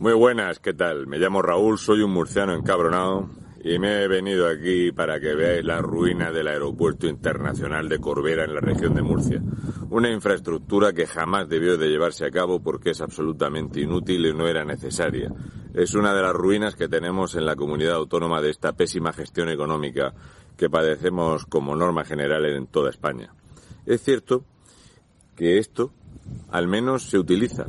Muy buenas, ¿qué tal? Me llamo Raúl, soy un murciano encabronado y me he venido aquí para que veáis la ruina del aeropuerto internacional de Corbera en la región de Murcia. Una infraestructura que jamás debió de llevarse a cabo porque es absolutamente inútil y no era necesaria. Es una de las ruinas que tenemos en la comunidad autónoma de esta pésima gestión económica que padecemos como norma general en toda España. Es cierto que esto al menos se utiliza.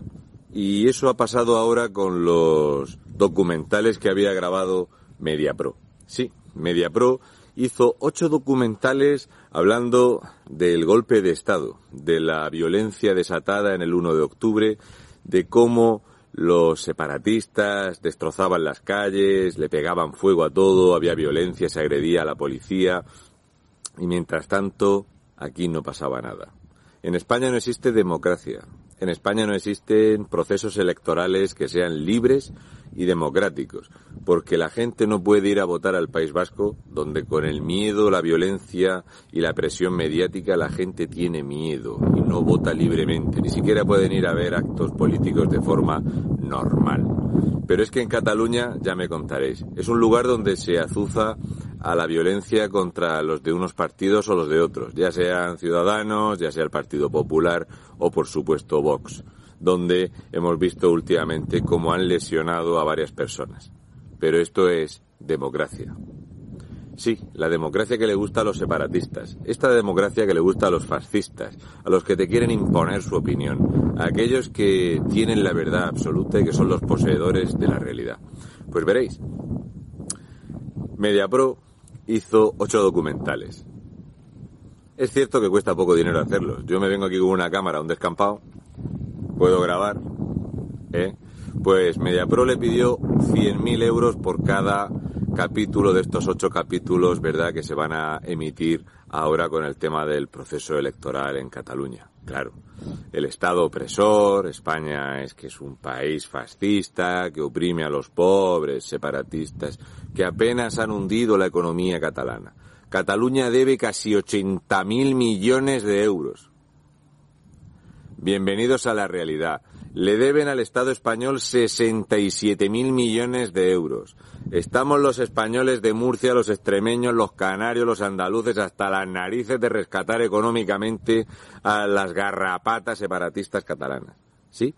Y eso ha pasado ahora con los documentales que había grabado MediaPro. Sí, MediaPro hizo ocho documentales hablando del golpe de Estado, de la violencia desatada en el 1 de octubre, de cómo los separatistas destrozaban las calles, le pegaban fuego a todo, había violencia, se agredía a la policía y mientras tanto aquí no pasaba nada. En España no existe democracia. En España no existen procesos electorales que sean libres y democráticos, porque la gente no puede ir a votar al País Vasco, donde con el miedo, la violencia y la presión mediática la gente tiene miedo y no vota libremente, ni siquiera pueden ir a ver actos políticos de forma normal. Pero es que en Cataluña, ya me contaréis, es un lugar donde se azuza a la violencia contra los de unos partidos o los de otros, ya sean ciudadanos, ya sea el Partido Popular o por supuesto Vox, donde hemos visto últimamente cómo han lesionado a varias personas. Pero esto es democracia. Sí, la democracia que le gusta a los separatistas, esta democracia que le gusta a los fascistas, a los que te quieren imponer su opinión, a aquellos que tienen la verdad absoluta y que son los poseedores de la realidad. Pues veréis, MediaPro hizo ocho documentales. Es cierto que cuesta poco dinero hacerlos. Yo me vengo aquí con una cámara, un descampado, puedo grabar, ¿eh? Pues MediaPro le pidió 100.000 euros por cada capítulo de estos ocho capítulos, ¿verdad?, que se van a emitir ahora con el tema del proceso electoral en Cataluña. Claro, el Estado opresor, España es que es un país fascista, que oprime a los pobres, separatistas, que apenas han hundido la economía catalana. Cataluña debe casi 80.000 millones de euros. Bienvenidos a la realidad. Le deben al Estado español 67.000 millones de euros. Estamos los españoles de Murcia, los extremeños, los canarios, los andaluces, hasta las narices de rescatar económicamente a las garrapatas separatistas catalanas. ¿Sí?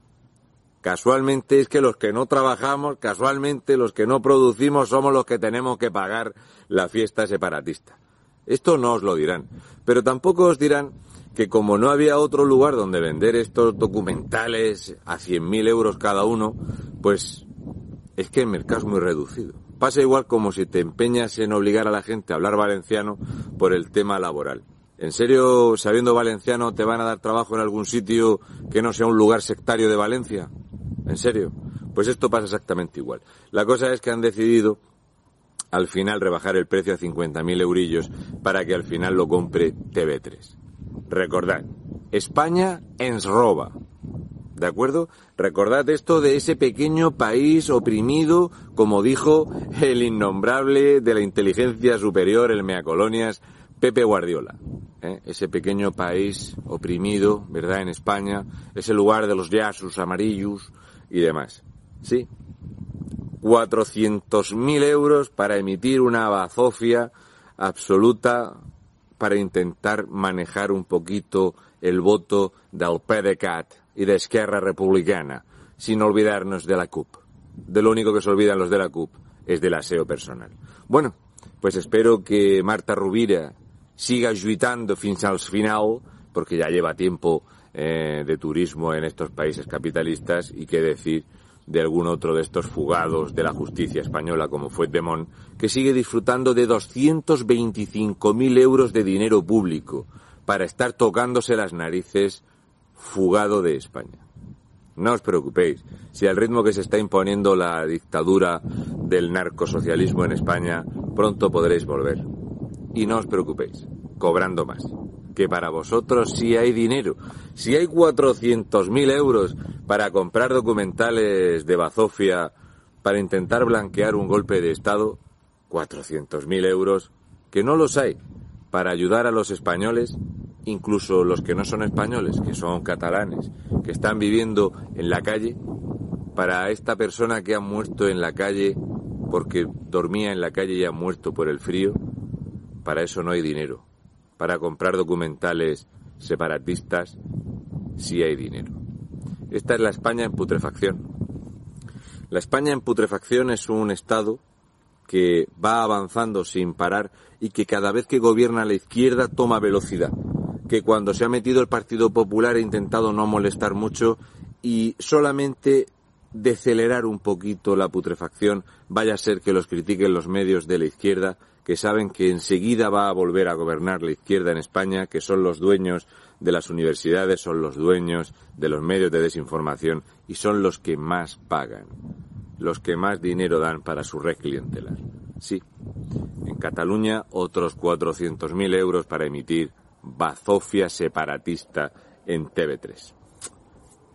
Casualmente es que los que no trabajamos, casualmente los que no producimos somos los que tenemos que pagar la fiesta separatista. Esto no os lo dirán. Pero tampoco os dirán que como no había otro lugar donde vender estos documentales a 100.000 euros cada uno, pues es que el mercado es muy reducido. Pasa igual como si te empeñas en obligar a la gente a hablar valenciano por el tema laboral. ¿En serio, sabiendo valenciano, te van a dar trabajo en algún sitio que no sea un lugar sectario de Valencia? ¿En serio? Pues esto pasa exactamente igual. La cosa es que han decidido al final rebajar el precio a 50.000 eurillos para que al final lo compre TV3. Recordad, España ens roba. ¿De acuerdo? Recordad esto de ese pequeño país oprimido, como dijo el innombrable de la inteligencia superior, el Meacolonias, Pepe Guardiola. ¿eh? Ese pequeño país oprimido, ¿verdad? En España, ese lugar de los yasus amarillos y demás. ¿Sí? 400.000 euros para emitir una bazofia absoluta para intentar manejar un poquito el voto del PDCAT y de Esquerra Republicana, sin olvidarnos de la CUP. De lo único que se olvidan los de la CUP es del aseo personal. Bueno, pues espero que Marta Rubira siga lluitando fins al final, porque ya lleva tiempo eh, de turismo en estos países capitalistas y qué decir de algún otro de estos fugados de la justicia española como fue Demón, que sigue disfrutando de 225.000 euros de dinero público para estar tocándose las narices fugado de España. No os preocupéis, si al ritmo que se está imponiendo la dictadura del narcosocialismo en España, pronto podréis volver. Y no os preocupéis, cobrando más. Que para vosotros sí hay dinero. Si hay 400.000 euros para comprar documentales de bazofia para intentar blanquear un golpe de Estado, 400.000 euros, que no los hay, para ayudar a los españoles, incluso los que no son españoles, que son catalanes, que están viviendo en la calle, para esta persona que ha muerto en la calle porque dormía en la calle y ha muerto por el frío, para eso no hay dinero. Para comprar documentales separatistas sí hay dinero. Esta es la España en putrefacción. La España en putrefacción es un Estado que va avanzando sin parar y que cada vez que gobierna la izquierda toma velocidad. Que cuando se ha metido el Partido Popular ha intentado no molestar mucho y solamente decelerar un poquito la putrefacción, vaya a ser que los critiquen los medios de la izquierda, que saben que enseguida va a volver a gobernar la izquierda en España, que son los dueños de las universidades, son los dueños de los medios de desinformación y son los que más pagan los que más dinero dan para su red clientelar. Sí, en Cataluña otros 400.000 euros para emitir bazofia separatista en TV3.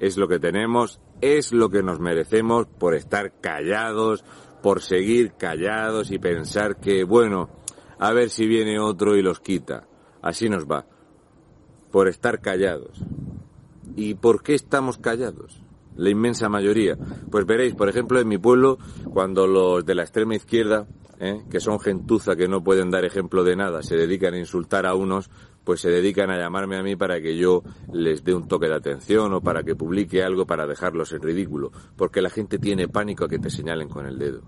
Es lo que tenemos, es lo que nos merecemos por estar callados, por seguir callados y pensar que, bueno, a ver si viene otro y los quita. Así nos va. Por estar callados. ¿Y por qué estamos callados? la inmensa mayoría. Pues veréis, por ejemplo, en mi pueblo, cuando los de la extrema izquierda, ¿eh? que son gentuza que no pueden dar ejemplo de nada, se dedican a insultar a unos, pues se dedican a llamarme a mí para que yo les dé un toque de atención o para que publique algo para dejarlos en ridículo, porque la gente tiene pánico a que te señalen con el dedo.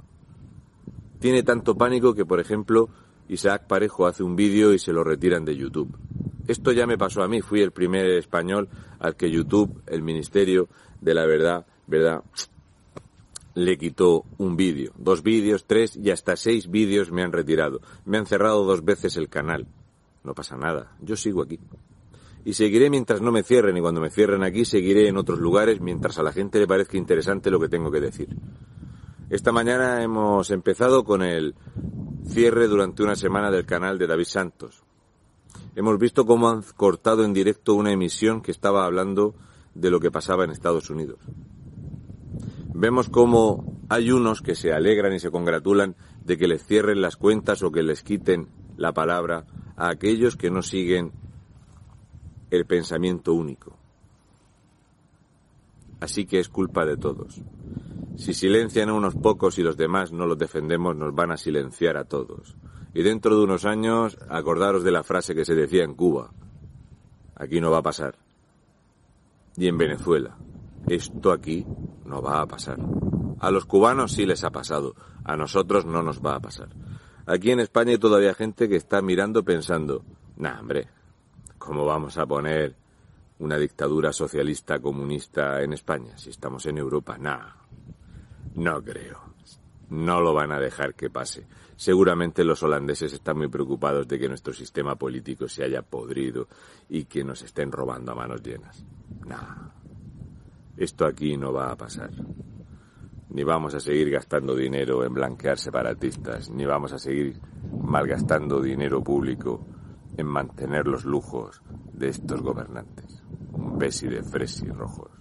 Tiene tanto pánico que, por ejemplo, Isaac Parejo hace un vídeo y se lo retiran de YouTube. Esto ya me pasó a mí, fui el primer español al que YouTube, el Ministerio de la Verdad, ¿verdad? Le quitó un vídeo, dos vídeos, tres y hasta seis vídeos me han retirado. Me han cerrado dos veces el canal. No pasa nada, yo sigo aquí. Y seguiré mientras no me cierren y cuando me cierren aquí seguiré en otros lugares mientras a la gente le parezca interesante lo que tengo que decir. Esta mañana hemos empezado con el cierre durante una semana del canal de David Santos, hemos visto cómo han cortado en directo una emisión que estaba hablando de lo que pasaba en Estados Unidos. Vemos cómo hay unos que se alegran y se congratulan de que les cierren las cuentas o que les quiten la palabra a aquellos que no siguen el pensamiento único. Así que es culpa de todos. Si silencian a unos pocos y los demás no los defendemos, nos van a silenciar a todos. Y dentro de unos años, acordaros de la frase que se decía en Cuba. Aquí no va a pasar. Y en Venezuela. Esto aquí no va a pasar. A los cubanos sí les ha pasado. A nosotros no nos va a pasar. Aquí en España hay todavía gente que está mirando pensando, nah, hombre, ¿cómo vamos a poner una dictadura socialista comunista en España si estamos en Europa? Nah, no creo. No lo van a dejar que pase. Seguramente los holandeses están muy preocupados de que nuestro sistema político se haya podrido y que nos estén robando a manos llenas. No. Esto aquí no va a pasar. Ni vamos a seguir gastando dinero en blanquear separatistas, ni vamos a seguir malgastando dinero público en mantener los lujos de estos gobernantes. Un besi de fresi rojos.